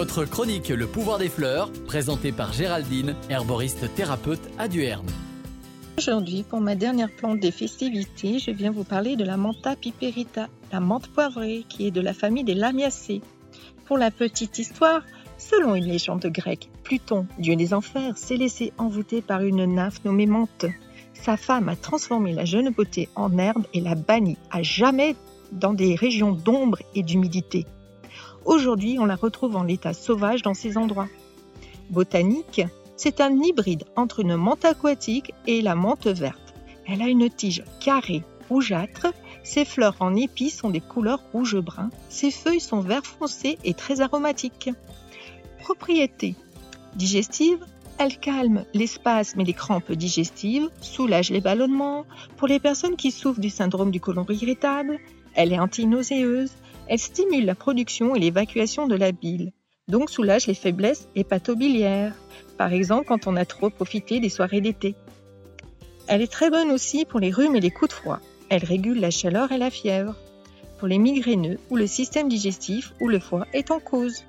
votre chronique Le pouvoir des fleurs, présentée par Géraldine, herboriste thérapeute à Duerne. Aujourd'hui, pour ma dernière plante des festivités, je viens vous parler de la Manta piperita, la menthe poivrée, qui est de la famille des Lamiacées. Pour la petite histoire, selon une légende grecque, Pluton, dieu des enfers, s'est laissé envoûter par une nymphe nommée Menthe. Sa femme a transformé la jeune beauté en herbe et l'a bannie à jamais dans des régions d'ombre et d'humidité. Aujourd'hui, on la retrouve en l'état sauvage dans ces endroits. Botanique, c'est un hybride entre une menthe aquatique et la menthe verte. Elle a une tige carrée, rougeâtre. Ses fleurs en épi sont des couleurs rouge-brun. Ses feuilles sont vert foncé et très aromatiques. Propriété digestive, elle calme les spasmes et les crampes digestives, soulage les ballonnements. Pour les personnes qui souffrent du syndrome du côlon irritable, elle est antinauséeuse, elle stimule la production et l'évacuation de la bile, donc soulage les faiblesses hépatobiliaires, par exemple quand on a trop profité des soirées d'été. Elle est très bonne aussi pour les rhumes et les coups de froid. Elle régule la chaleur et la fièvre. Pour les migraineux ou le système digestif ou le foie est en cause.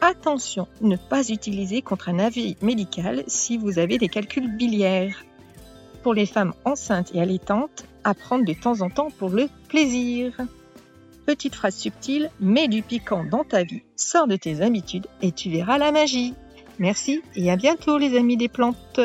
Attention, ne pas utiliser contre un avis médical si vous avez des calculs biliaires. Pour les femmes enceintes et allaitantes, à prendre de temps en temps pour le plaisir. Petite phrase subtile, mets du piquant dans ta vie, sors de tes habitudes et tu verras la magie. Merci et à bientôt les amis des plantes.